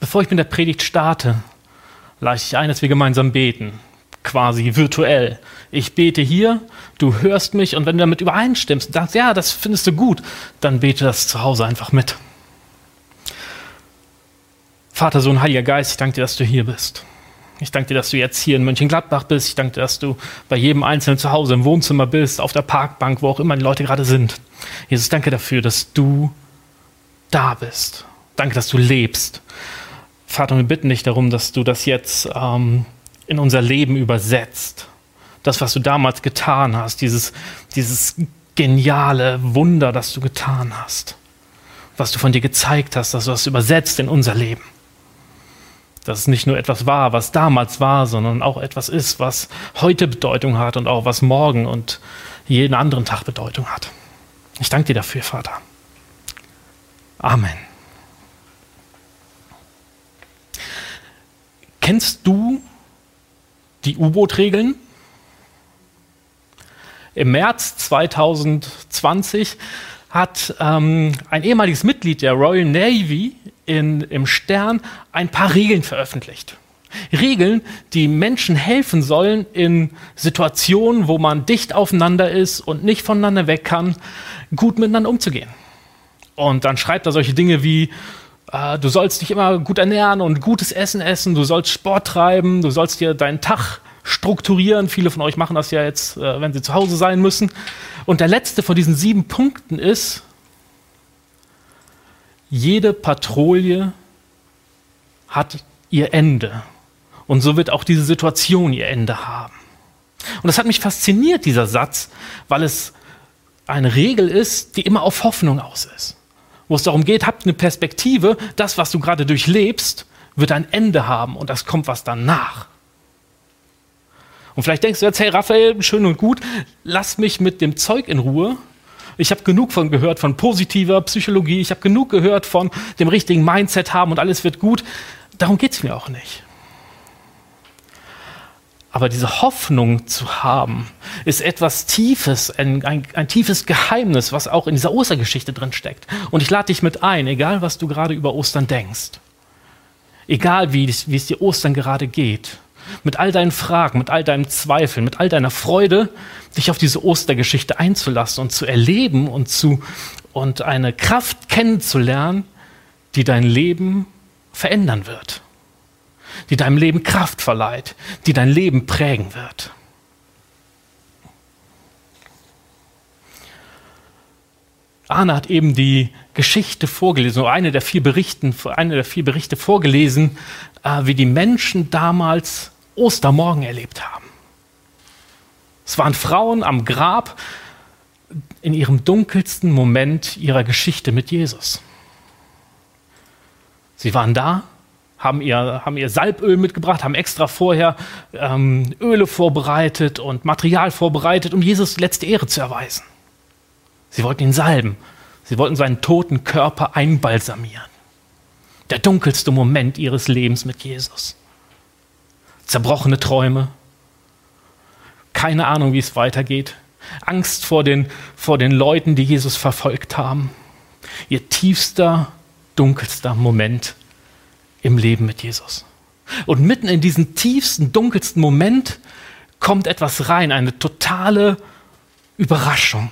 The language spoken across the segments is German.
Bevor ich mit der Predigt starte, lade ich ein, dass wir gemeinsam beten, quasi virtuell. Ich bete hier, du hörst mich und wenn du damit übereinstimmst und sagst, ja, das findest du gut, dann bete das zu Hause einfach mit. Vater, Sohn, Heiliger Geist, ich danke dir, dass du hier bist. Ich danke dir, dass du jetzt hier in Mönchengladbach bist. Ich danke dir, dass du bei jedem Einzelnen zu Hause im Wohnzimmer bist, auf der Parkbank, wo auch immer die Leute gerade sind. Jesus, danke dafür, dass du da bist. Danke, dass du lebst. Vater, wir bitten dich darum, dass du das jetzt ähm, in unser Leben übersetzt. Das, was du damals getan hast, dieses, dieses geniale Wunder, das du getan hast. Was du von dir gezeigt hast, dass du das übersetzt in unser Leben dass es nicht nur etwas war, was damals war, sondern auch etwas ist, was heute Bedeutung hat und auch was morgen und jeden anderen Tag Bedeutung hat. Ich danke dir dafür, Vater. Amen. Kennst du die U-Boot-Regeln? Im März 2020 hat ähm, ein ehemaliges Mitglied der Royal Navy in, im Stern ein paar Regeln veröffentlicht. Regeln, die Menschen helfen sollen in Situationen, wo man dicht aufeinander ist und nicht voneinander weg kann, gut miteinander umzugehen. Und dann schreibt er solche Dinge wie, äh, du sollst dich immer gut ernähren und gutes Essen essen, du sollst Sport treiben, du sollst dir deinen Tag strukturieren. Viele von euch machen das ja jetzt, äh, wenn sie zu Hause sein müssen. Und der letzte von diesen sieben Punkten ist, jede Patrouille hat ihr Ende. Und so wird auch diese Situation ihr Ende haben. Und das hat mich fasziniert, dieser Satz, weil es eine Regel ist, die immer auf Hoffnung aus ist. Wo es darum geht, habt eine Perspektive, das, was du gerade durchlebst, wird ein Ende haben und das kommt was danach. Und vielleicht denkst du jetzt, hey Raphael, schön und gut, lass mich mit dem Zeug in Ruhe. Ich habe genug von gehört von positiver Psychologie, ich habe genug gehört von dem richtigen Mindset haben und alles wird gut. Darum geht es mir auch nicht. Aber diese Hoffnung zu haben, ist etwas Tiefes, ein, ein, ein, tiefes Geheimnis, was auch in dieser Ostergeschichte drin steckt. Und ich lade dich mit ein, egal was du gerade über Ostern denkst, egal wie, wie es dir Ostern gerade geht, mit all deinen Fragen, mit all deinen Zweifeln, mit all deiner Freude, dich auf diese Ostergeschichte einzulassen und zu erleben und, zu, und eine Kraft kennenzulernen, die dein Leben verändern wird, die deinem Leben Kraft verleiht, die dein Leben prägen wird. Arne hat eben die Geschichte vorgelesen, oder eine der vier, Berichten, eine der vier Berichte vorgelesen, äh, wie die Menschen damals Ostermorgen erlebt haben. Es waren Frauen am Grab in ihrem dunkelsten Moment ihrer Geschichte mit Jesus. Sie waren da, haben ihr, haben ihr Salböl mitgebracht, haben extra vorher ähm, Öle vorbereitet und Material vorbereitet, um Jesus letzte Ehre zu erweisen. Sie wollten ihn salben. Sie wollten seinen toten Körper einbalsamieren. Der dunkelste Moment ihres Lebens mit Jesus zerbrochene Träume, keine Ahnung, wie es weitergeht, Angst vor den, vor den Leuten, die Jesus verfolgt haben, ihr tiefster, dunkelster Moment im Leben mit Jesus. Und mitten in diesen tiefsten, dunkelsten Moment kommt etwas rein, eine totale Überraschung.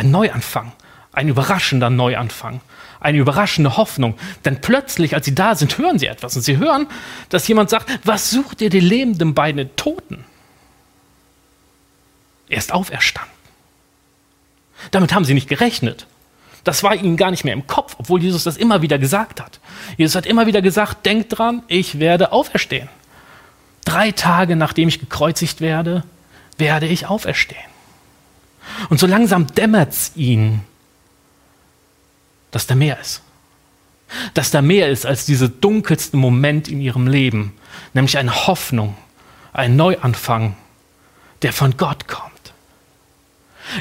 Ein Neuanfang, ein überraschender Neuanfang eine überraschende Hoffnung. Denn plötzlich, als sie da sind, hören sie etwas. Und sie hören, dass jemand sagt, was sucht ihr die Lebenden bei den Toten? Er ist auferstanden. Damit haben sie nicht gerechnet. Das war ihnen gar nicht mehr im Kopf, obwohl Jesus das immer wieder gesagt hat. Jesus hat immer wieder gesagt, denkt dran, ich werde auferstehen. Drei Tage nachdem ich gekreuzigt werde, werde ich auferstehen. Und so langsam dämmert es ihnen, dass da mehr ist. Dass da mehr ist als dieser dunkelste Moment in ihrem Leben, nämlich eine Hoffnung, ein Neuanfang, der von Gott kommt.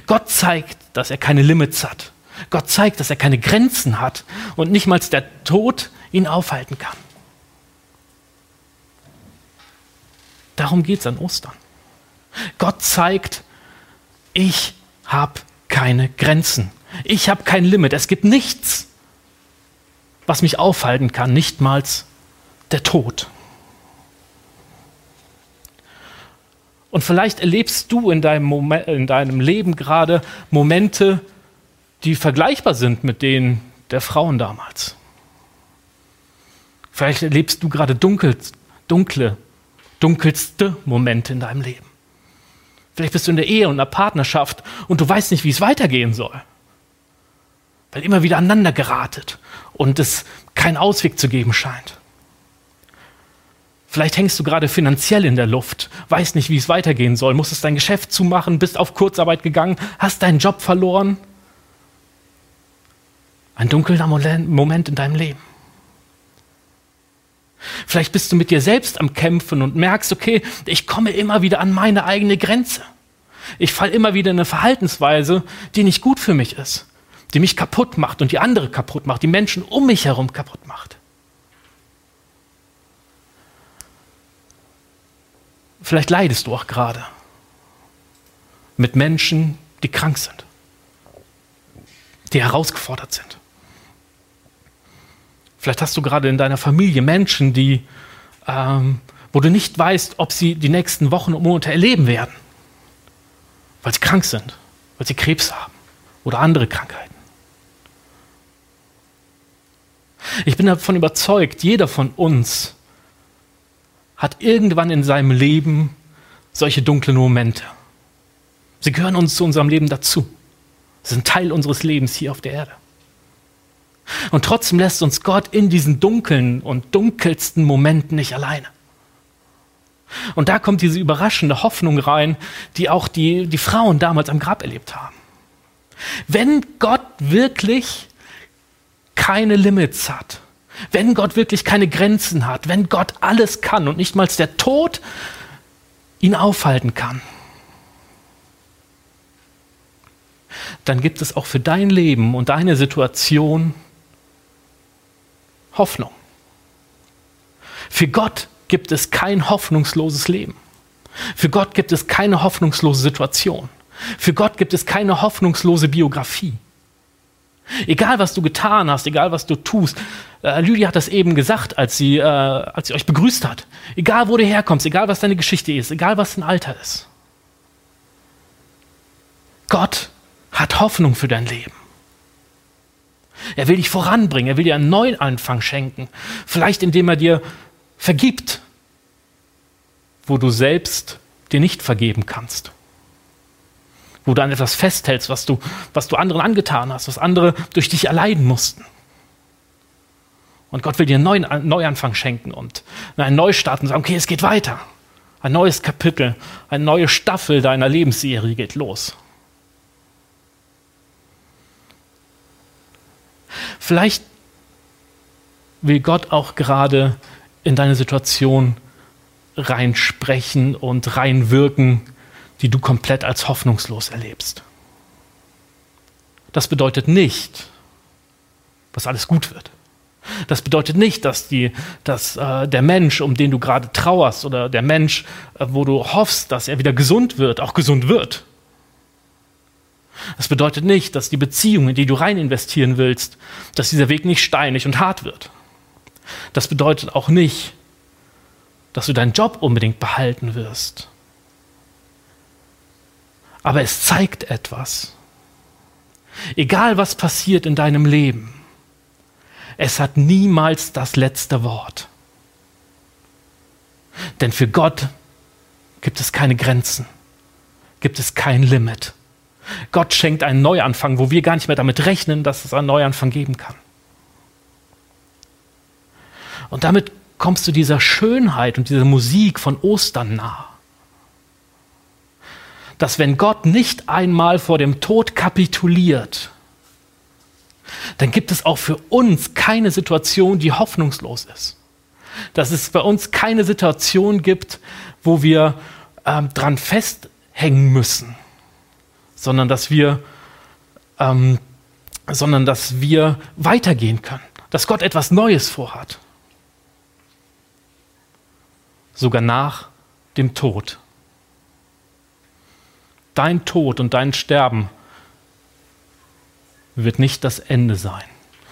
Gott zeigt, dass er keine Limits hat. Gott zeigt, dass er keine Grenzen hat und nicht mal der Tod ihn aufhalten kann. Darum geht es an Ostern. Gott zeigt, ich habe keine Grenzen. Ich habe kein Limit. Es gibt nichts, was mich aufhalten kann, nichtmals der Tod. Und vielleicht erlebst du in deinem, Moment, in deinem Leben gerade Momente, die vergleichbar sind mit denen der Frauen damals. Vielleicht erlebst du gerade dunkel, dunkle, dunkelste Momente in deinem Leben. Vielleicht bist du in der Ehe und einer Partnerschaft und du weißt nicht, wie es weitergehen soll. Weil immer wieder aneinander geratet und es keinen Ausweg zu geben scheint. Vielleicht hängst du gerade finanziell in der Luft, weißt nicht, wie es weitergehen soll, musstest dein Geschäft zumachen, bist auf Kurzarbeit gegangen, hast deinen Job verloren. Ein dunkler Moment in deinem Leben. Vielleicht bist du mit dir selbst am Kämpfen und merkst, okay, ich komme immer wieder an meine eigene Grenze. Ich falle immer wieder in eine Verhaltensweise, die nicht gut für mich ist, die mich kaputt macht und die andere kaputt macht, die Menschen um mich herum kaputt macht. Vielleicht leidest du auch gerade mit Menschen, die krank sind, die herausgefordert sind. Vielleicht hast du gerade in deiner Familie Menschen, die, ähm, wo du nicht weißt, ob sie die nächsten Wochen und Monate erleben werden, weil sie krank sind, weil sie Krebs haben oder andere Krankheiten. Ich bin davon überzeugt, jeder von uns hat irgendwann in seinem Leben solche dunklen Momente. Sie gehören uns zu unserem Leben dazu. Sie sind Teil unseres Lebens hier auf der Erde. Und trotzdem lässt uns Gott in diesen dunklen und dunkelsten Momenten nicht alleine. Und da kommt diese überraschende Hoffnung rein, die auch die, die Frauen damals am Grab erlebt haben. Wenn Gott wirklich keine Limits hat, wenn Gott wirklich keine Grenzen hat, wenn Gott alles kann und nicht mal der Tod ihn aufhalten kann, dann gibt es auch für dein Leben und deine Situation Hoffnung. Für Gott gibt es kein hoffnungsloses Leben. Für Gott gibt es keine hoffnungslose Situation. Für Gott gibt es keine hoffnungslose Biografie. Egal, was du getan hast, egal, was du tust. Äh, Lydia hat das eben gesagt, als sie, äh, als sie euch begrüßt hat. Egal, wo du herkommst, egal, was deine Geschichte ist, egal, was dein Alter ist. Gott hat Hoffnung für dein Leben. Er will dich voranbringen, er will dir einen neuen Anfang schenken. Vielleicht indem er dir vergibt, wo du selbst dir nicht vergeben kannst. Wo du an etwas festhältst, was du, was du anderen angetan hast, was andere durch dich erleiden mussten. Und Gott will dir einen neuen Neuanfang schenken und einen Neustart und sagen, okay, es geht weiter. Ein neues Kapitel, eine neue Staffel deiner Lebensserie geht los. Vielleicht will Gott auch gerade in deine Situation reinsprechen und reinwirken, die du komplett als hoffnungslos erlebst. Das bedeutet nicht, dass alles gut wird. Das bedeutet nicht, dass, die, dass äh, der Mensch, um den du gerade trauerst, oder der Mensch, äh, wo du hoffst, dass er wieder gesund wird, auch gesund wird. Das bedeutet nicht, dass die Beziehung, in die du rein investieren willst, dass dieser Weg nicht steinig und hart wird. Das bedeutet auch nicht, dass du deinen Job unbedingt behalten wirst. Aber es zeigt etwas. Egal was passiert in deinem Leben, es hat niemals das letzte Wort. Denn für Gott gibt es keine Grenzen, gibt es kein Limit. Gott schenkt einen Neuanfang, wo wir gar nicht mehr damit rechnen, dass es einen Neuanfang geben kann. Und damit kommst du dieser Schönheit und dieser Musik von Ostern nah. Dass wenn Gott nicht einmal vor dem Tod kapituliert, dann gibt es auch für uns keine Situation, die hoffnungslos ist. Dass es bei uns keine Situation gibt, wo wir ähm, dran festhängen müssen sondern dass wir, ähm, sondern dass wir weitergehen können, dass Gott etwas Neues vorhat. Sogar nach dem Tod. Dein Tod und dein Sterben wird nicht das Ende sein,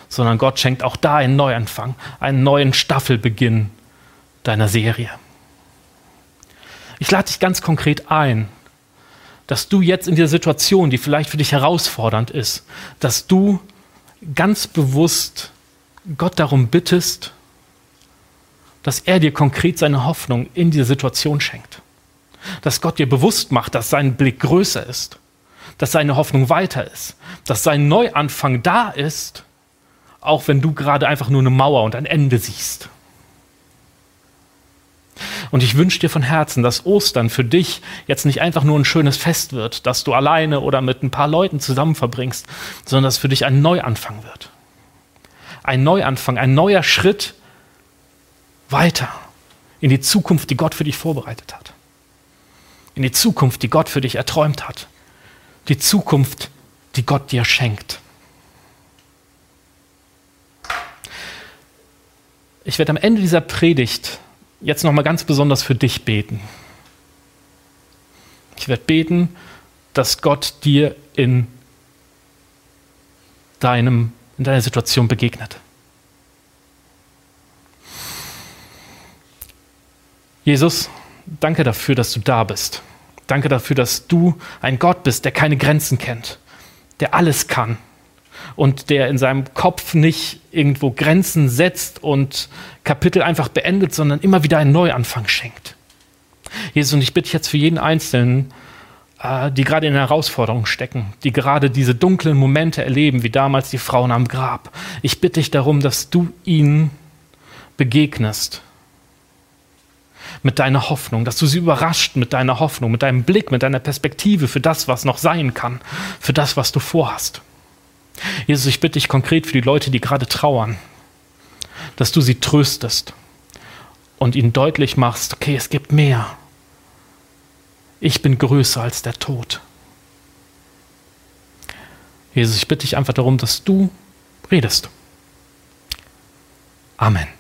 sondern Gott schenkt auch da einen Neuanfang, einen neuen Staffelbeginn deiner Serie. Ich lade dich ganz konkret ein, dass du jetzt in dieser Situation, die vielleicht für dich herausfordernd ist, dass du ganz bewusst Gott darum bittest, dass er dir konkret seine Hoffnung in diese Situation schenkt. Dass Gott dir bewusst macht, dass sein Blick größer ist, dass seine Hoffnung weiter ist, dass sein Neuanfang da ist, auch wenn du gerade einfach nur eine Mauer und ein Ende siehst. Und ich wünsche dir von Herzen, dass Ostern für dich jetzt nicht einfach nur ein schönes Fest wird, das du alleine oder mit ein paar Leuten zusammen verbringst, sondern dass für dich ein Neuanfang wird. Ein Neuanfang, ein neuer Schritt weiter in die Zukunft, die Gott für dich vorbereitet hat. In die Zukunft, die Gott für dich erträumt hat. Die Zukunft, die Gott dir schenkt. Ich werde am Ende dieser Predigt jetzt nochmal ganz besonders für dich beten. Ich werde beten, dass Gott dir in, deinem, in deiner Situation begegnet. Jesus, danke dafür, dass du da bist. Danke dafür, dass du ein Gott bist, der keine Grenzen kennt, der alles kann und der in seinem Kopf nicht irgendwo Grenzen setzt und Kapitel einfach beendet, sondern immer wieder einen Neuanfang schenkt. Jesus, und ich bitte jetzt für jeden Einzelnen, äh, die gerade in Herausforderungen stecken, die gerade diese dunklen Momente erleben, wie damals die Frauen am Grab. Ich bitte dich darum, dass du ihnen begegnest mit deiner Hoffnung, dass du sie überrascht mit deiner Hoffnung, mit deinem Blick, mit deiner Perspektive für das, was noch sein kann, für das, was du vorhast. Jesus, ich bitte dich konkret für die Leute, die gerade trauern, dass du sie tröstest und ihnen deutlich machst, okay, es gibt mehr. Ich bin größer als der Tod. Jesus, ich bitte dich einfach darum, dass du redest. Amen.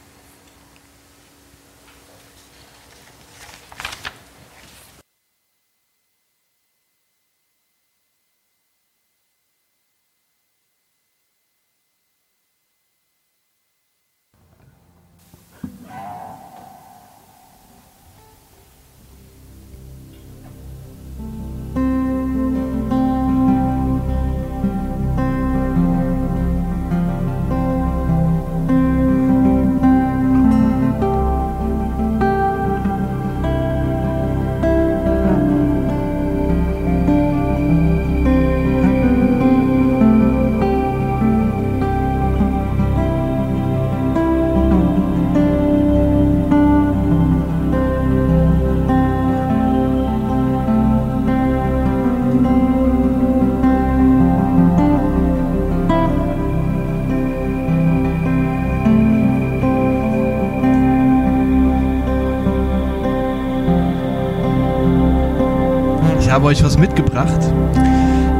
Habe euch was mitgebracht,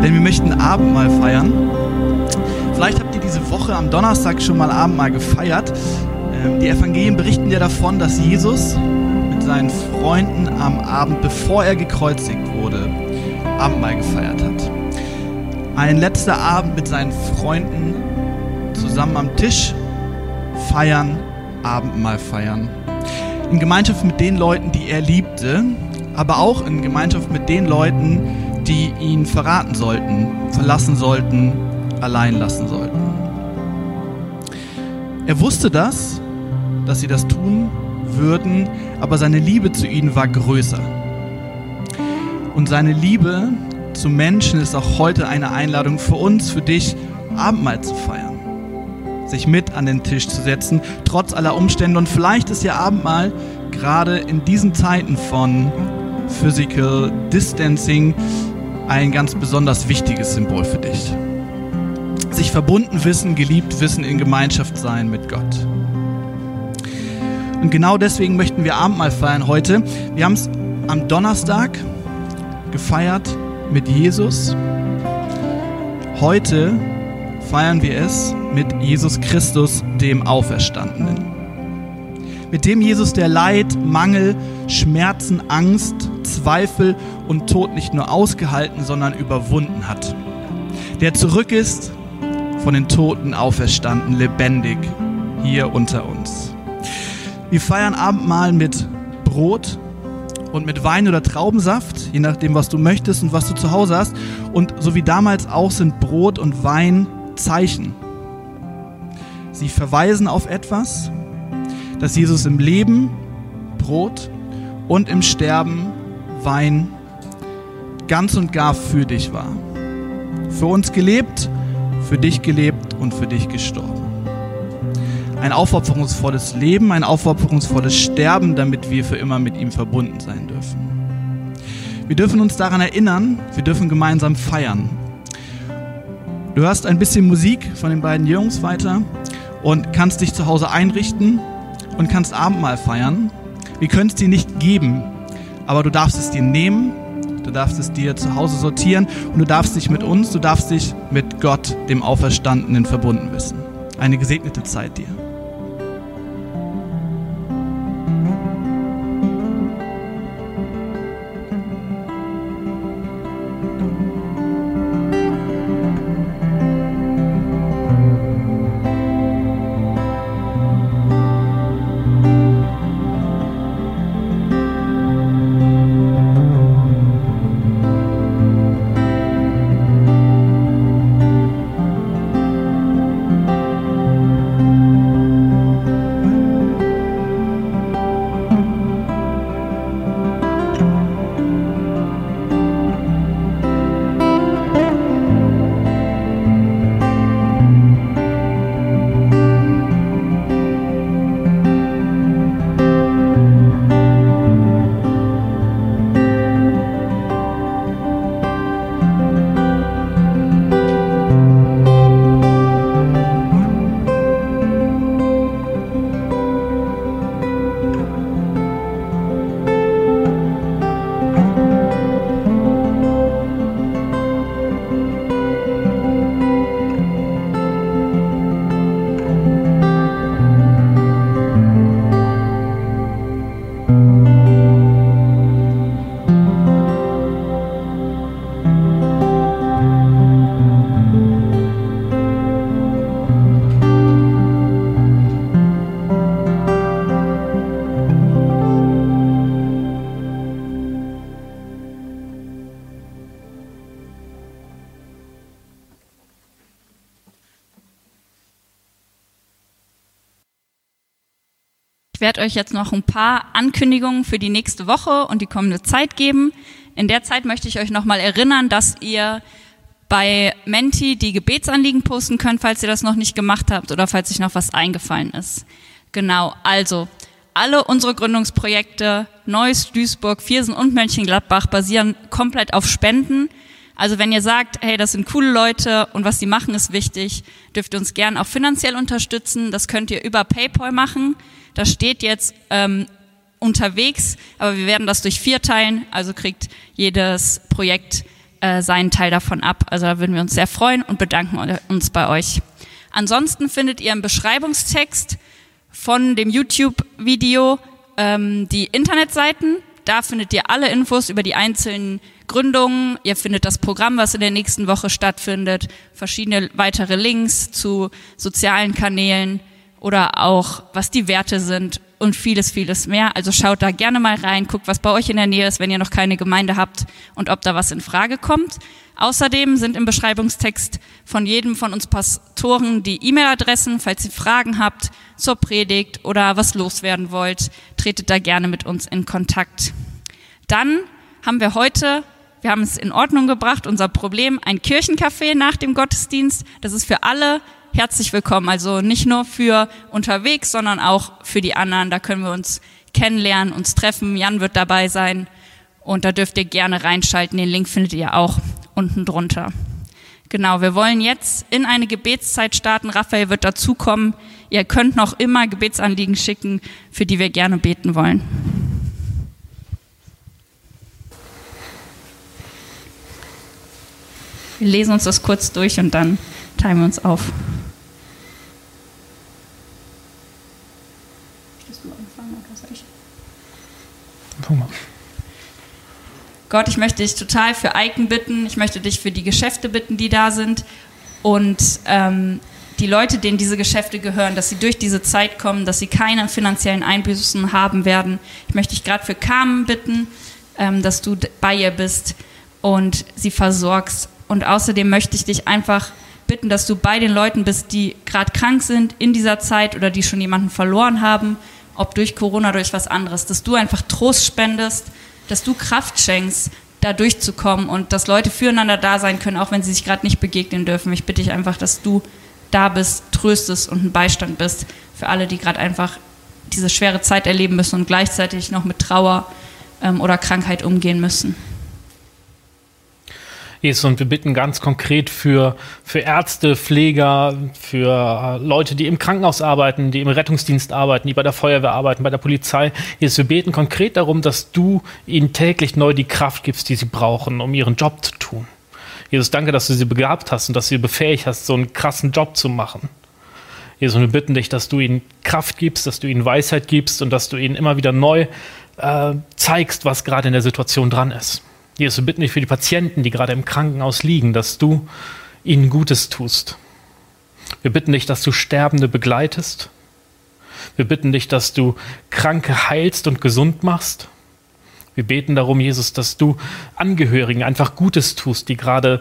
denn wir möchten Abendmahl feiern. Vielleicht habt ihr diese Woche am Donnerstag schon mal Abendmahl gefeiert. Ähm, die Evangelien berichten ja davon, dass Jesus mit seinen Freunden am Abend, bevor er gekreuzigt wurde, Abendmahl gefeiert hat. Ein letzter Abend mit seinen Freunden zusammen am Tisch feiern, Abendmahl feiern. In Gemeinschaft mit den Leuten, die er liebte, aber auch in Gemeinschaft mit den Leuten, die ihn verraten sollten, verlassen sollten, allein lassen sollten. Er wusste das, dass sie das tun würden, aber seine Liebe zu ihnen war größer. Und seine Liebe zu Menschen ist auch heute eine Einladung für uns, für dich, Abendmahl zu feiern. Sich mit an den Tisch zu setzen, trotz aller Umstände. Und vielleicht ist ja Abendmahl gerade in diesen Zeiten von Physical Distancing ein ganz besonders wichtiges Symbol für dich. Sich verbunden wissen, geliebt wissen, in Gemeinschaft sein mit Gott. Und genau deswegen möchten wir Abendmahl feiern heute. Wir haben es am Donnerstag gefeiert mit Jesus. Heute feiern wir es mit Jesus Christus, dem Auferstandenen mit dem Jesus der Leid, Mangel, Schmerzen, Angst, Zweifel und Tod nicht nur ausgehalten, sondern überwunden hat. Der zurück ist, von den Toten auferstanden, lebendig hier unter uns. Wir feiern Abendmahl mit Brot und mit Wein oder Traubensaft, je nachdem, was du möchtest und was du zu Hause hast. Und so wie damals auch sind Brot und Wein Zeichen. Sie verweisen auf etwas, dass Jesus im Leben Brot und im Sterben Wein ganz und gar für dich war. Für uns gelebt, für dich gelebt und für dich gestorben. Ein aufopferungsvolles Leben, ein aufopferungsvolles Sterben, damit wir für immer mit ihm verbunden sein dürfen. Wir dürfen uns daran erinnern, wir dürfen gemeinsam feiern. Du hörst ein bisschen Musik von den beiden Jungs weiter und kannst dich zu Hause einrichten und kannst Abendmahl feiern. Wir können es dir nicht geben, aber du darfst es dir nehmen, du darfst es dir zu Hause sortieren und du darfst dich mit uns, du darfst dich mit Gott, dem Auferstandenen, verbunden wissen. Eine gesegnete Zeit dir. Werde euch jetzt noch ein paar Ankündigungen für die nächste Woche und die kommende Zeit geben. In der Zeit möchte ich euch nochmal erinnern, dass ihr bei Menti die Gebetsanliegen posten könnt, falls ihr das noch nicht gemacht habt oder falls euch noch was eingefallen ist. Genau, also alle unsere Gründungsprojekte, Neuss, Duisburg, Viersen und Mönchengladbach basieren komplett auf Spenden. Also wenn ihr sagt, hey, das sind coole Leute und was die machen ist wichtig, dürft ihr uns gern auch finanziell unterstützen. Das könnt ihr über PayPal machen. Das steht jetzt ähm, unterwegs, aber wir werden das durch vier teilen, also kriegt jedes Projekt äh, seinen Teil davon ab. Also da würden wir uns sehr freuen und bedanken uns bei euch. Ansonsten findet ihr im Beschreibungstext von dem YouTube-Video ähm, die Internetseiten. Da findet ihr alle Infos über die einzelnen Gründungen. Ihr findet das Programm, was in der nächsten Woche stattfindet, verschiedene weitere Links zu sozialen Kanälen oder auch was die Werte sind und vieles, vieles mehr. Also schaut da gerne mal rein, guckt, was bei euch in der Nähe ist, wenn ihr noch keine Gemeinde habt und ob da was in Frage kommt. Außerdem sind im Beschreibungstext von jedem von uns Pastoren die E-Mail-Adressen, falls ihr Fragen habt zur Predigt oder was loswerden wollt, tretet da gerne mit uns in Kontakt. Dann haben wir heute, wir haben es in Ordnung gebracht, unser Problem, ein Kirchencafé nach dem Gottesdienst. Das ist für alle herzlich willkommen. Also nicht nur für unterwegs, sondern auch für die anderen. Da können wir uns kennenlernen, uns treffen. Jan wird dabei sein und da dürft ihr gerne reinschalten. Den Link findet ihr auch unten drunter. Genau, wir wollen jetzt in eine Gebetszeit starten. Raphael wird dazukommen. Ihr könnt noch immer Gebetsanliegen schicken, für die wir gerne beten wollen. Wir lesen uns das kurz durch und dann teilen wir uns auf. Gott, ich möchte dich total für Eiken bitten. Ich möchte dich für die Geschäfte bitten, die da sind. und ähm, die Leute, denen diese Geschäfte gehören, dass sie durch diese Zeit kommen, dass sie keine finanziellen Einbüßen haben werden. Ich möchte dich gerade für Carmen bitten, ähm, dass du bei ihr bist und sie versorgst. Und außerdem möchte ich dich einfach bitten, dass du bei den Leuten bist, die gerade krank sind in dieser Zeit oder die schon jemanden verloren haben, ob durch Corona durch was anderes, dass du einfach Trost spendest, dass du Kraft schenkst, da durchzukommen und dass Leute füreinander da sein können, auch wenn sie sich gerade nicht begegnen dürfen. Ich bitte dich einfach, dass du da bist, tröstest und ein Beistand bist für alle, die gerade einfach diese schwere Zeit erleben müssen und gleichzeitig noch mit Trauer ähm, oder Krankheit umgehen müssen. Jesus, und wir bitten ganz konkret für, für Ärzte, Pfleger, für äh, Leute, die im Krankenhaus arbeiten, die im Rettungsdienst arbeiten, die bei der Feuerwehr arbeiten, bei der Polizei. Jesus, wir beten konkret darum, dass du ihnen täglich neu die Kraft gibst, die sie brauchen, um ihren Job zu tun. Jesus, danke, dass du sie begabt hast und dass du sie befähigt hast, so einen krassen Job zu machen. Jesus, und wir bitten dich, dass du ihnen Kraft gibst, dass du ihnen Weisheit gibst und dass du ihnen immer wieder neu äh, zeigst, was gerade in der Situation dran ist. Jesus, wir bitten dich für die Patienten, die gerade im Krankenhaus liegen, dass du ihnen Gutes tust. Wir bitten dich, dass du Sterbende begleitest. Wir bitten dich, dass du Kranke heilst und gesund machst. Wir beten darum, Jesus, dass du Angehörigen einfach Gutes tust, die gerade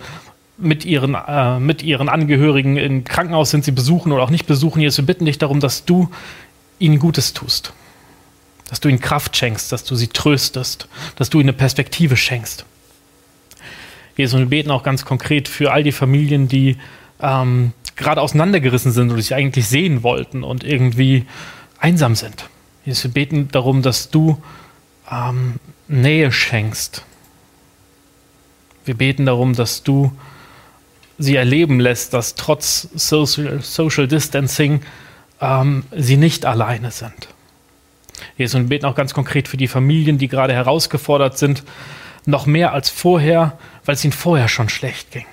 mit ihren, äh, mit ihren Angehörigen im Krankenhaus sind, sie besuchen oder auch nicht besuchen. Jesus, wir bitten dich darum, dass du ihnen Gutes tust dass du ihnen Kraft schenkst, dass du sie tröstest, dass du ihnen eine Perspektive schenkst. Jesus, und wir beten auch ganz konkret für all die Familien, die ähm, gerade auseinandergerissen sind oder sich eigentlich sehen wollten und irgendwie einsam sind. Jesus, wir beten darum, dass du ähm, Nähe schenkst. Wir beten darum, dass du sie erleben lässt, dass trotz Social, Social Distancing ähm, sie nicht alleine sind. Jesus, und beten auch ganz konkret für die Familien, die gerade herausgefordert sind, noch mehr als vorher, weil es ihnen vorher schon schlecht ging.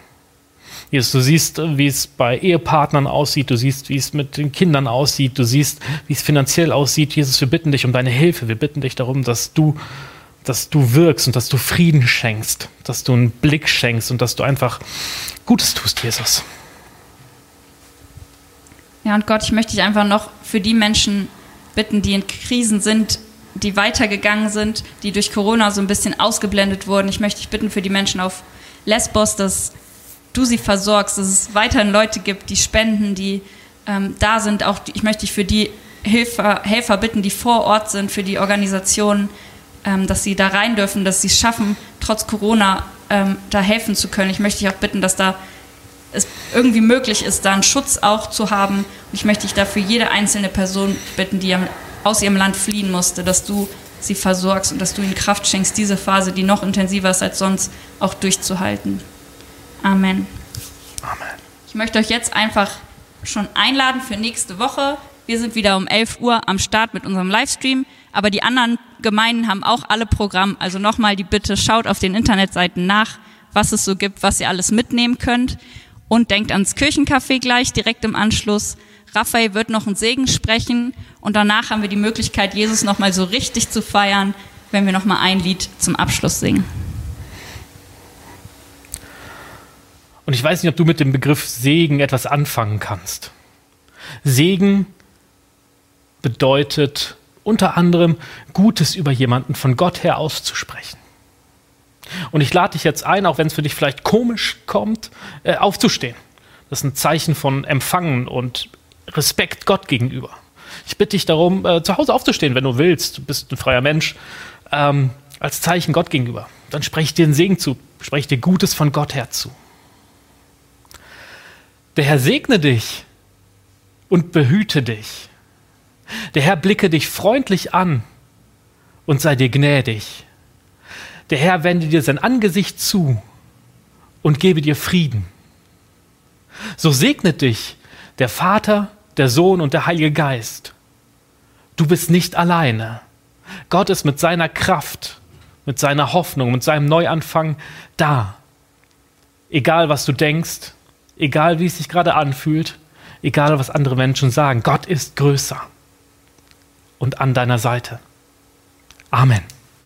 Jesus, du siehst, wie es bei Ehepartnern aussieht, du siehst, wie es mit den Kindern aussieht, du siehst, wie es finanziell aussieht. Jesus, wir bitten dich um deine Hilfe, wir bitten dich darum, dass du, dass du wirkst und dass du Frieden schenkst, dass du einen Blick schenkst und dass du einfach Gutes tust, Jesus. Ja, und Gott, ich möchte dich einfach noch für die Menschen bitten, die in Krisen sind, die weitergegangen sind, die durch Corona so ein bisschen ausgeblendet wurden. Ich möchte dich bitten für die Menschen auf Lesbos, dass du sie versorgst, dass es weiterhin Leute gibt, die spenden, die ähm, da sind. Auch ich möchte dich für die Hilfer, Helfer bitten, die vor Ort sind, für die Organisationen, ähm, dass sie da rein dürfen, dass sie es schaffen, trotz Corona ähm, da helfen zu können. Ich möchte dich auch bitten, dass da es irgendwie möglich ist, da einen Schutz auch zu haben. Und ich möchte dich dafür jede einzelne Person bitten, die aus ihrem Land fliehen musste, dass du sie versorgst und dass du ihnen Kraft schenkst, diese Phase, die noch intensiver ist als sonst, auch durchzuhalten. Amen. Amen. Ich möchte euch jetzt einfach schon einladen für nächste Woche. Wir sind wieder um 11 Uhr am Start mit unserem Livestream, aber die anderen Gemeinden haben auch alle Programme. Also nochmal die Bitte, schaut auf den Internetseiten nach, was es so gibt, was ihr alles mitnehmen könnt. Und denkt ans Kirchencafé gleich direkt im Anschluss. Raphael wird noch einen Segen sprechen und danach haben wir die Möglichkeit, Jesus nochmal so richtig zu feiern, wenn wir nochmal ein Lied zum Abschluss singen. Und ich weiß nicht, ob du mit dem Begriff Segen etwas anfangen kannst. Segen bedeutet unter anderem Gutes über jemanden von Gott her auszusprechen. Und ich lade dich jetzt ein, auch wenn es für dich vielleicht komisch kommt, äh, aufzustehen. Das ist ein Zeichen von Empfangen und Respekt Gott gegenüber. Ich bitte dich darum, äh, zu Hause aufzustehen, wenn du willst. Du bist ein freier Mensch. Ähm, als Zeichen Gott gegenüber. Dann spreche ich dir den Segen zu, spreche dir Gutes von Gott her zu. Der Herr segne dich und behüte dich. Der Herr blicke dich freundlich an und sei dir gnädig. Der Herr wende dir sein Angesicht zu und gebe dir Frieden. So segnet dich der Vater, der Sohn und der Heilige Geist. Du bist nicht alleine. Gott ist mit seiner Kraft, mit seiner Hoffnung, mit seinem Neuanfang da. Egal was du denkst, egal wie es sich gerade anfühlt, egal was andere Menschen sagen, Gott ist größer und an deiner Seite. Amen.